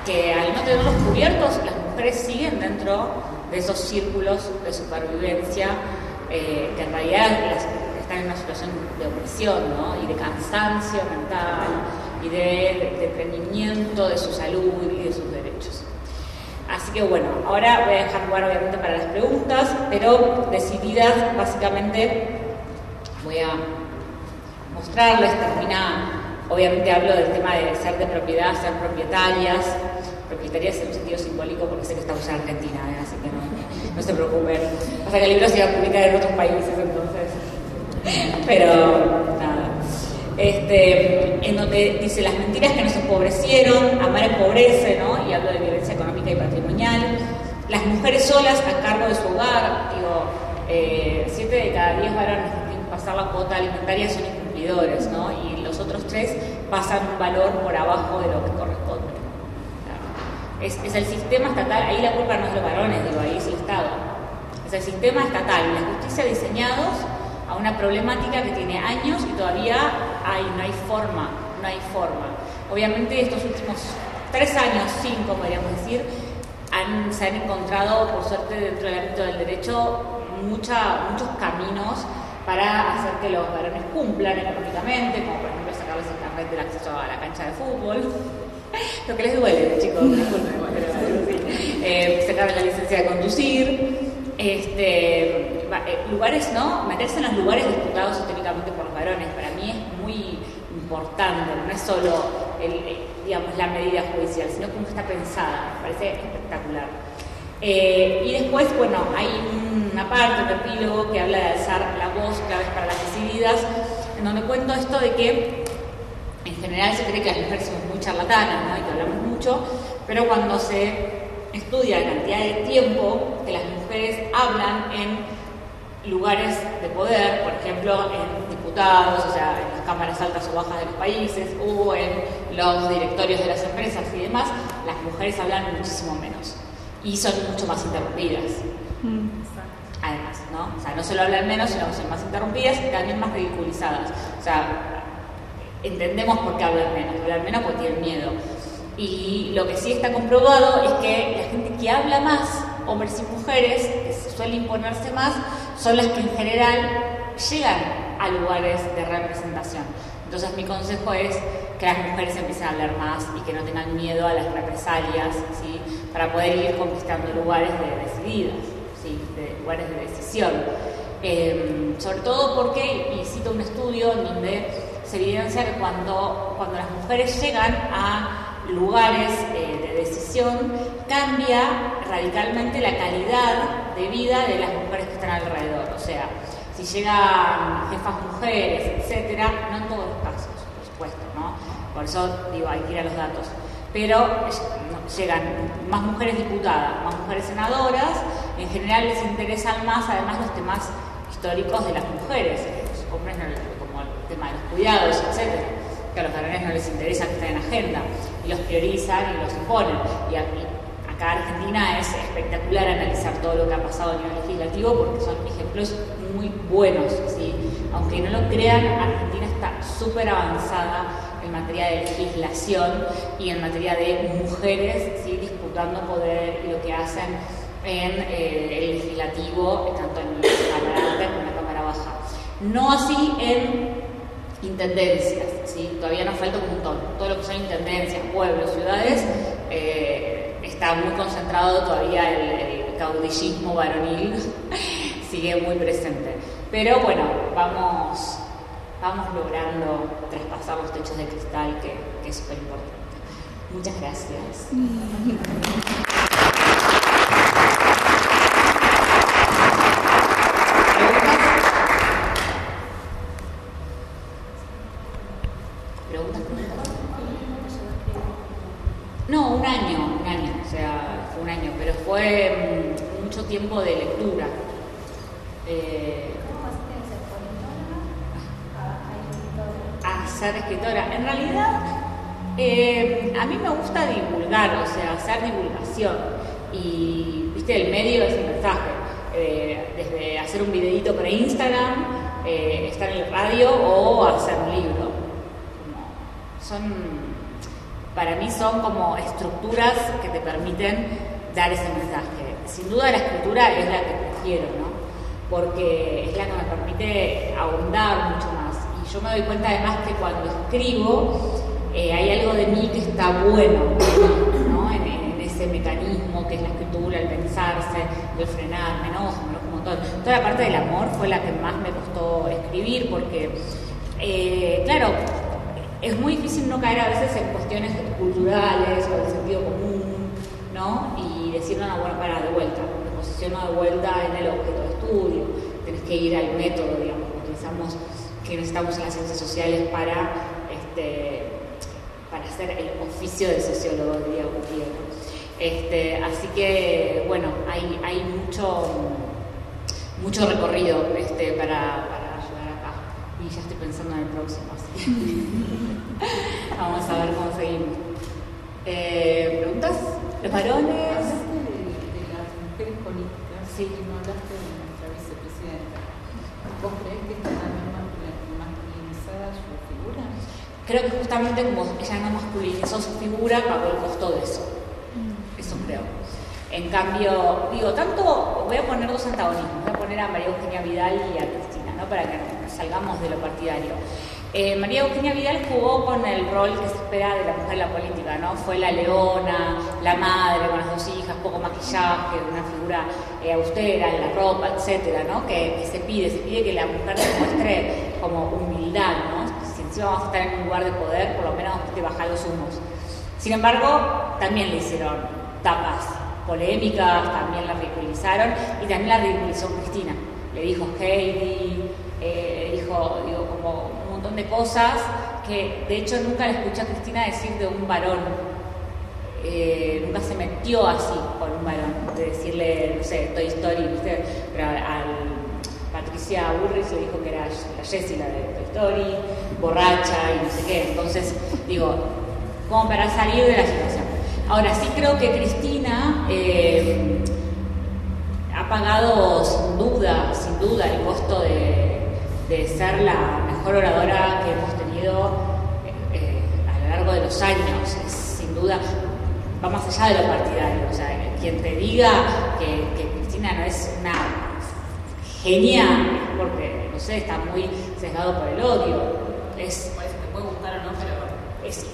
que al no tenerlos cubiertos, las mujeres siguen dentro de esos círculos de supervivencia, que en realidad están en una situación de opresión ¿no? y de cansancio mental y de detenimiento de su salud y de derechos. Así bueno, ahora voy a dejar lugar obviamente para las preguntas, pero decididas básicamente voy a mostrarles, termina, obviamente hablo del tema de ser de propiedad, ser propietarias, propietarias en un sentido simbólico porque sé que estamos en Argentina, ¿eh? así que no, no se preocupen. Pasa que el libro se va a publicar en otros países entonces, pero nada este, en donde dice las mentiras que nos empobrecieron, amar empobrece, ¿no? y hablo de violencia económica y patrimonial, las mujeres solas a cargo de su hogar, digo, eh, siete de cada diez varones que tienen que pasar la cuota alimentaria son incumplidores, ¿no? y los otros tres pasan un valor por abajo de lo que corresponde. Es, es el sistema estatal, ahí la culpa no es los varones, digo, ahí es el Estado. Es el sistema estatal la justicia diseñados a una problemática que tiene años y todavía no hay forma, no hay forma. Obviamente estos últimos tres años, cinco podríamos decir, se han encontrado, por suerte, dentro del ámbito del derecho, mucha, muchos caminos para hacer que los varones cumplan económicamente, como por ejemplo sacarles el carnet del acceso a la cancha de fútbol. [laughs] Lo que les duele, chicos, eh, sacar la licencia de conducir, este, eh, lugares, ¿no? Meterse en los lugares disputados históricamente por los varones, para mí es muy importante, no es solo digamos, la medida judicial, sino cómo está pensada, me parece espectacular. Eh, y después, bueno, hay una parte, un epílogo que habla de alzar la voz, claves para las decididas, en donde cuento esto de que en general se cree que las mujeres somos muy charlatanas, ¿no? Y que hablamos mucho, pero cuando se estudia la cantidad de tiempo que las mujeres hablan en lugares de poder, por ejemplo, en diputados, o sea, en las cámaras altas o bajas de los países, o en los directorios de las empresas y demás, las mujeres hablan muchísimo menos y son mucho más interrumpidas. Mm. Además, ¿no? O sea, no solo hablan menos, sino que son más interrumpidas y también más ridiculizadas. O sea, entendemos por qué hablan menos, hablan menos porque tienen miedo. Y lo que sí está comprobado es que la gente que habla más, hombres y mujeres, que suele imponerse más, son las que en general llegan a lugares de representación. Entonces mi consejo es que las mujeres empiecen a hablar más y que no tengan miedo a las represalias, ¿sí? para poder ir conquistando lugares de decididas, ¿sí? de lugares de decisión. Em, sobre todo porque, y cito un estudio en donde se evidencia que cuando, cuando las mujeres llegan a lugares eh, de decisión, cambia radicalmente la calidad de vida de las mujeres que están alrededor. O sea, si llegan jefas mujeres, etcétera, no en todos los casos, por supuesto, ¿no? Por eso digo, hay que ir a los datos. Pero llegan más mujeres diputadas, más mujeres senadoras, en general les interesan más además los temas históricos de las mujeres, los hombres como el tema de los cuidados, etcétera que a los varones no les interesa que estén en agenda y los priorizan y los imponen. Y aquí, acá Argentina es espectacular analizar todo lo que ha pasado a nivel legislativo porque son ejemplos muy buenos. ¿sí? Aunque no lo crean, Argentina está súper avanzada en materia de legislación y en materia de mujeres ¿sí? disputando poder y lo que hacen en eh, el legislativo, tanto en la Cámara Alta como en la Cámara Baja. No así en intendencias, ¿sí? todavía nos falta un montón. Todo lo que son intendencias, pueblos, ciudades, eh, está muy concentrado todavía el, caudillismo varonil, [laughs] sigue muy presente. Pero bueno, vamos, vamos logrando traspasar los techos de cristal, que, que es súper importante. Muchas gracias. [laughs] tiempo de lectura. Eh, a ser escritora. En realidad, eh, a mí me gusta divulgar, o sea, hacer divulgación. Y, viste, el medio es el mensaje. Eh, desde hacer un videito para Instagram, estar en el radio o hacer un libro. son, para mí son como estructuras que te permiten dar ese mensaje sin duda la escritura es la que prefiero, ¿no? Porque es la que me permite ahondar mucho más. Y yo me doy cuenta además que cuando escribo eh, hay algo de mí que está bueno, ¿no? En, ese mecanismo que es la escritura, el pensarse, el frenar, me. Toda la parte del amor fue la que más me costó escribir porque, eh, claro, es muy difícil no caer a veces en cuestiones culturales o de sentido común, ¿no? Bueno, para de vuelta, me posiciono de vuelta en el objeto de estudio, tenés que ir al método, digamos, utilizamos que necesitamos en las ciencias sociales para, este, para hacer el oficio de sociólogo, diría Gutiérrez. Este, así que, bueno, hay, hay mucho, mucho recorrido este, para, para llegar acá. Y ya estoy pensando en el próximo, así [laughs] vamos a ver cómo seguimos. Eh, ¿Preguntas? ¿Los varones? Sí, no hablaste de nuestra vicepresidenta. ¿Vos crees que está masculinizada su figura? Creo que justamente como ella no masculinizó su figura, pagó el costo de eso. Mm. Eso creo. En cambio, digo, tanto voy a poner dos antagonismos, voy a poner a María Eugenia Vidal y a Cristina, ¿no? Para que salgamos de lo partidario. Eh, María Eugenia Vidal jugó con el rol que se espera de la mujer en la política, ¿no? Fue la leona, la madre con las dos hijas, poco maquillaje, una figura eh, austera en la ropa, etcétera, ¿no? Que, se pide, se pide que la mujer demuestre como humildad, ¿no? Si encima vamos a estar en un lugar de poder, por lo menos te bajar los humos. Sin embargo, también le hicieron tapas polémicas, también la ridiculizaron y también la ridiculizó Cristina. Le dijo Heidi, eh, dijo, digo, como de cosas que de hecho nunca le escuché a Cristina decir de un varón. Eh, nunca se metió así con un varón, de decirle, no sé, Toy Story, pero a Patricia Burris le dijo que era la Jessie, la de Toy Story, borracha y no sé qué. Entonces, digo, como para salir de la situación. Ahora, sí creo que Cristina eh, ha pagado sin duda, sin duda, el costo de, de ser la mejor oradora que hemos tenido eh, eh, a lo largo de los años. Es, sin duda, va más allá de lo partidario. O sea, quien te diga que, Cristina no es una genia, porque, no sé, está muy sesgado por el odio. Es, te puede gustar o no, pero es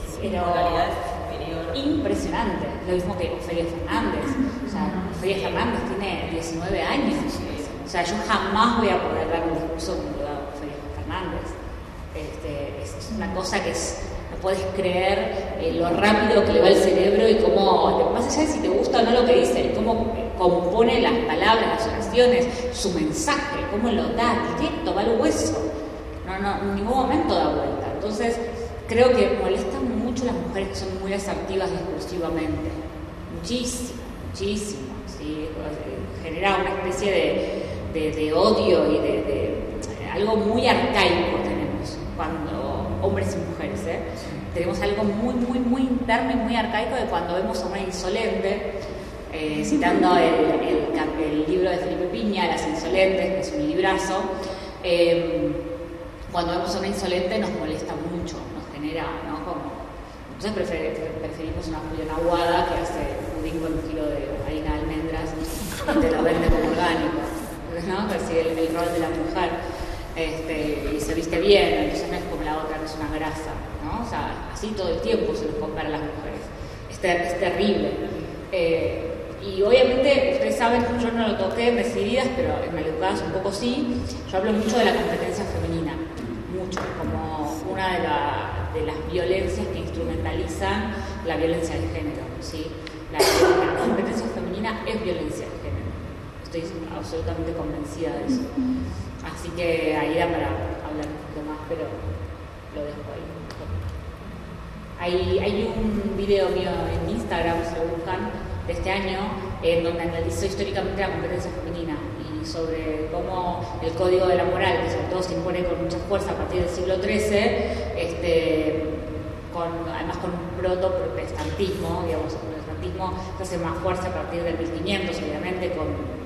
impresionante. Lo mismo que Ofelia Fernández. O sea, Ofelia Fernández tiene 19 años. O sea, yo jamás voy a poder dar un discurso como lo da Ofelia Fernández. Este, es, una cosa que es, no puedes creer eh, lo rápido que le va el cerebro y cómo, más allá de si te gusta o no lo que dice, cómo compone las palabras, las oraciones, su mensaje, cómo lo da directo, va al hueso. No, en ningún momento da vuelta. Entonces, creo que molestan mucho las mujeres que son muy asertivas discursivamente. Muchísimo, muchísimo. ¿sí? Genera una especie de, odio y de, algo muy arcaico cuando hombres y mujeres, ¿eh? tenemos algo muy, muy, muy interno y muy arcaico de cuando vemos a una insolente, eh, citando el, libro de Felipe Piña, Las Insolentes, que es un librazo, eh, cuando vemos a una insolente nos molesta mucho, nos genera, ¿no? Como, preferimos una Juliana Aguada que hace pudín con un kilo de harina de almendras y te lo vende como orgánico, ¿no? Así el, el rol de la mujer. Este, y se viste bien, entonces no es como la otra que es una grasa, ¿no? O sea, así todo el tiempo se nos compara a las mujeres. Es, terrible. Eh, y obviamente, ustedes saben, yo no lo toqué en decididas, pero en maleducadas un poco sí. Yo hablo mucho de la competencia femenina, mucho, como una de, de las violencias que instrumentalizan la violencia de género. ¿sí? La, la competencia femenina es violencia de género. Estoy absolutamente convencida de eso. Así que ahí da para hablar un poquito más, pero lo dejo ahí. Hay, un video mío en Instagram, si lo buscan, de este año, en donde analizo históricamente la competencia femenina y sobre cómo el código de la moral, que sobre todo se impone con mucha fuerza a partir del siglo XIII, este, con, además con un proto-protestantismo, digamos, el protestantismo se hace más fuerza a partir del 1500, obviamente, con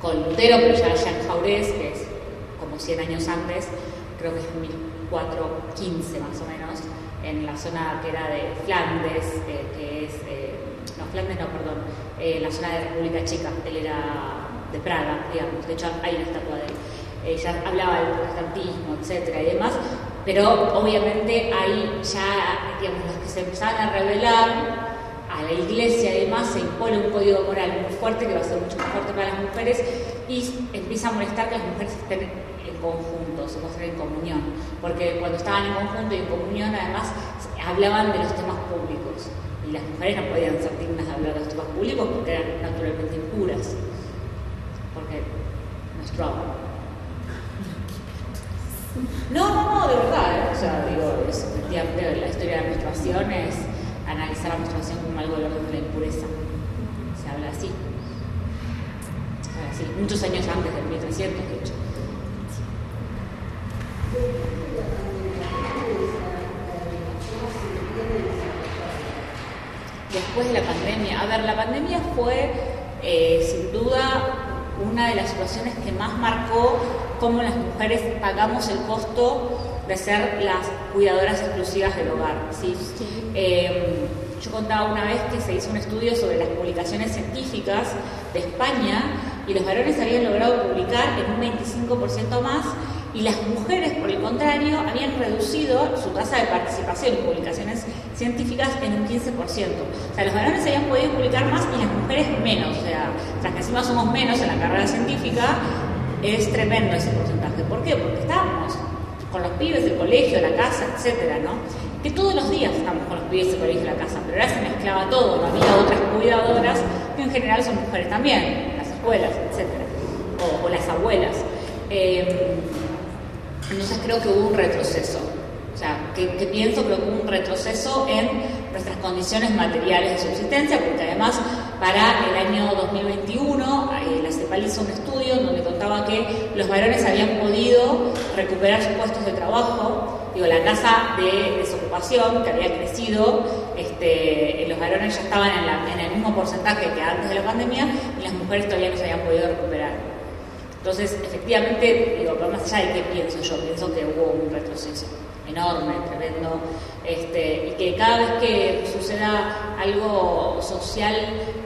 con Lutero, pero ya Jean Jaurès, que es como 100 años antes, creo que es 1415 más o menos, en la zona que era de Flandes, eh, que es, eh, no, Flandes no, perdón, eh, la zona de República Checa, él era de Praga, digamos, de hecho hay una estatua de él. Ella hablaba del protestantismo, etcétera y demás, pero obviamente ahí ya, digamos, los que se empezaban a rebelar a la iglesia y demás se impone un código moral muy fuerte que va a ser mucho más fuerte para las mujeres y empieza a molestar que las mujeres estén en conjunto, se muestren en comunión, porque cuando estaban en conjunto y en comunión además hablaban de los temas públicos y las mujeres no podían ser dignas de hablar de los temas públicos porque eran naturalmente impuras, porque nuestro. No, no, no, de verdad, ¿eh? o sea, digo, es, la historia de la menstruación es analizar la menstruación como algo de de la impureza. Se habla así. así. Muchos años antes del 1300, de hecho. Después de la pandemia. A ver, la pandemia fue eh, sin duda una de las situaciones que más marcó cómo las mujeres pagamos el costo de ser las cuidadoras exclusivas del hogar. ¿sí? Eh, yo contaba una vez que se hizo un estudio sobre las publicaciones científicas de España y los varones habían logrado publicar en un 25% más y las mujeres, por el contrario, habían reducido su tasa de participación en publicaciones científicas en un 15%. O sea, los varones habían podido publicar más y las mujeres menos. O sea, tras que encima somos menos en la carrera científica, es tremendo ese porcentaje. ¿Por qué? Porque estábamos con los pibes del colegio, la casa, etcétera, ¿no? Que todos los días estamos con los pibes del colegio, la casa, pero ahora se mezclaba todo, no había otras cuidadoras que en general son mujeres también, las escuelas, etcétera, o, las abuelas. Eh, entonces creo que hubo un retroceso. O sea, que, pienso que hubo un retroceso en nuestras condiciones materiales de subsistencia, porque además para el año 2021 eh, la CEPAL hizo un estudio donde contaba que los varones habían podido recuperar sus puestos de trabajo, digo, la tasa de desocupación que había crecido, este, los varones ya estaban en, en el mismo porcentaje que antes de la pandemia y las mujeres todavía no se habían podido recuperar. Entonces, efectivamente, digo, más allá de qué pienso yo, pienso que hubo un retroceso enorme, tremendo, este, y que cada vez que suceda algo social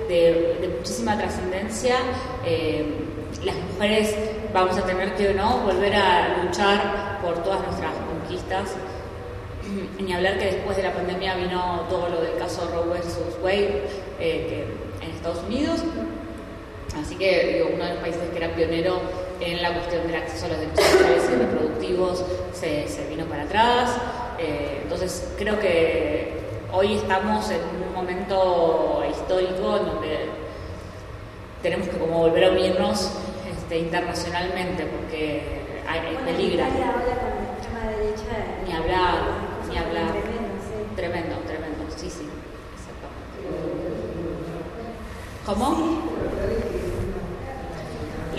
de, muchísima trascendencia, eh, las mujeres vamos a tener que ¿no? volver a luchar por todas nuestras conquistas. [clears throat] Ni hablar que después de la pandemia vino todo lo del caso Roe versus Wade eh, en Estados Unidos, Así que digo, uno de los países que era pionero en la cuestión del acceso a los derechos sexuales y reproductivos se, vino para atrás. Eh, entonces creo que hoy estamos en un momento histórico en donde tenemos que como volver a unirnos este, internacionalmente porque hay, peligra. Ni hablar, ni hablar. Tremendo, tremendo, sí, sí, exacto. ¿Cómo?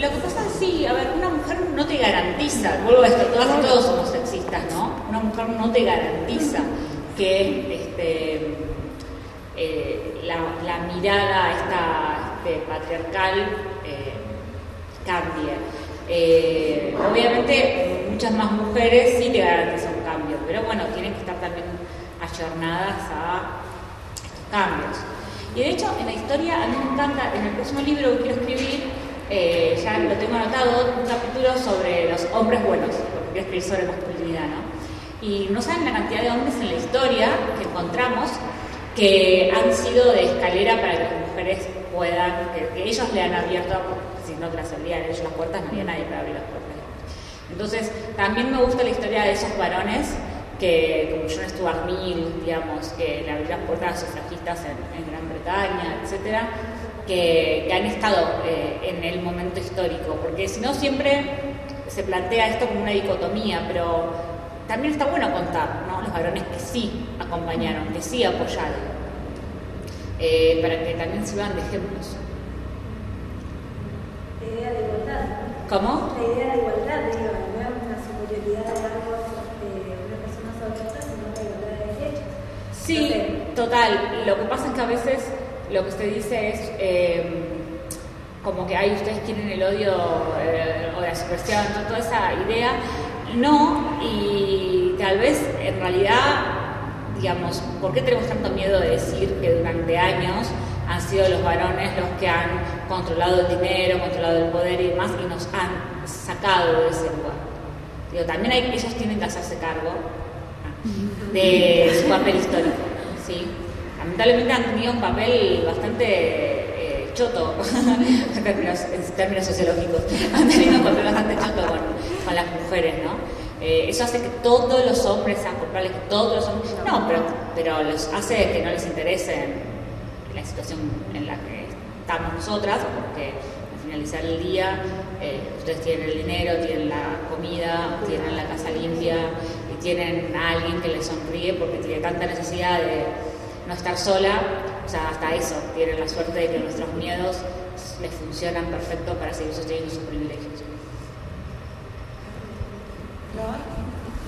Lo que pasa es sí, a ver, una mujer no te garantiza, vuelvo a esto, todas y todos somos sexistas, ¿no? Una mujer no te garantiza que este, eh, la, mirada esta este, patriarcal eh, cambie. Eh, obviamente muchas más mujeres sí te garantizan un cambio, pero bueno, tienen que estar también ayornadas a estos cambios. Y de hecho, en la historia, a mí me encanta, en el próximo libro que quiero escribir, eh, ya lo tengo anotado, un capítulo sobre los hombres buenos, porque quiero escribir sobre masculinidad, ¿no? Y no saben la cantidad de hombres en la historia que encontramos que han sido de escalera para que las mujeres puedan, que, ellos le han abierto, si no te las abrían ellos las puertas, no había nadie para abrir las puertas. Entonces, también me gusta la historia de esos varones que, como John Stuart Mill, digamos, que le abrieron las puertas a sufragistas en, en Gran Bretaña, etcétera, que, han estado eh, en el momento histórico, porque si no siempre se plantea esto como una dicotomía, pero también está bueno contar ¿no? los varones que sí acompañaron, que sí apoyaron, eh, para que también sirvan de ejemplos. La idea de igualdad. ¿Cómo? La idea de igualdad, digo, no es una superioridad de algo de una persona sobre otra, sino la igualdad de derechos. Sí, total. Lo que pasa es que a veces lo que usted dice es eh, como que hay ustedes quieren el odio eh, o la supresión, toda esa idea. No, y tal vez en realidad, digamos, ¿por qué tenemos tanto miedo de decir que durante años han sido los varones los que han controlado el dinero, controlado el poder y demás y nos han sacado de ese lugar? Digo, también hay, ellos tienen que hacerse cargo de su papel histórico, ¿sí? Lamentablemente han tenido un papel bastante eh, choto [laughs] en, términos, sociológicos, [laughs] han tenido un papel bastante choto con, las mujeres, ¿no? Eh, eso hace que todos los hombres sean culpables, que todos los hombres, no, pero, pero los hace que no les interese la situación en la que estamos nosotras, porque al finalizar el día eh, ustedes tienen el dinero, tienen la comida, tienen la casa limpia y tienen a alguien que les sonríe porque tiene tanta necesidad de no estar sola, o sea, hasta eso, tienen la suerte de que nuestros miedos les funcionan perfecto para seguir sosteniendo sus privilegios. ¿No?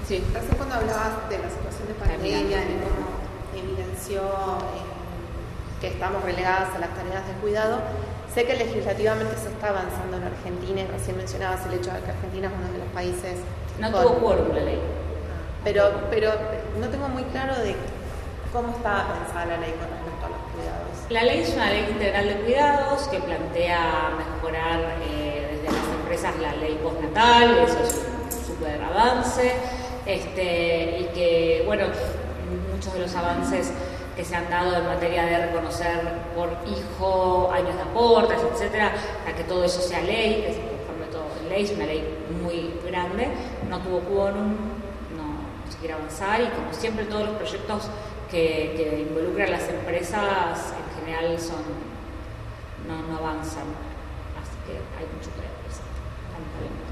Sí. Recién cuando hablabas de la situación de pandemia y cómo evidenció eh, que estamos relegadas a las tareas de cuidado, sé que legislativamente se está avanzando en Argentina y recién mencionabas el hecho de que Argentina es uno de los países... No tuvo quórum la ley. Pero, pero no tengo muy claro de cómo está pensada la ley con respecto a los cuidados. La ley es una ley integral de cuidados que plantea mejorar eh, desde las empresas la ley postnatal, eso es un super avance, este, y que, bueno, muchos de los avances que se han dado en materia de reconocer por hijo años de aportes, etcétera, a que todo eso sea ley, es conforme todo en ley, es una ley muy grande, no tuvo quórum, no, no se quiere avanzar y como siempre todos los proyectos que, que involucran las empresas en general son no, no avanzan, así que hay mucho que hacer.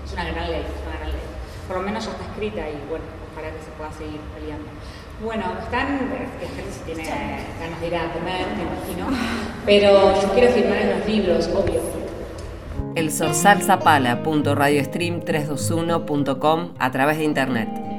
Es una gran ley, una gran ley. Por lo menos ya está escrita y bueno, para que se pueda seguir peleando. Bueno, están, la gente tiene ganas de ir a comer, me imagino, pero yo quiero firmar en los libros, obvio. El sorsalzapala.radiostream321.com a través de internet.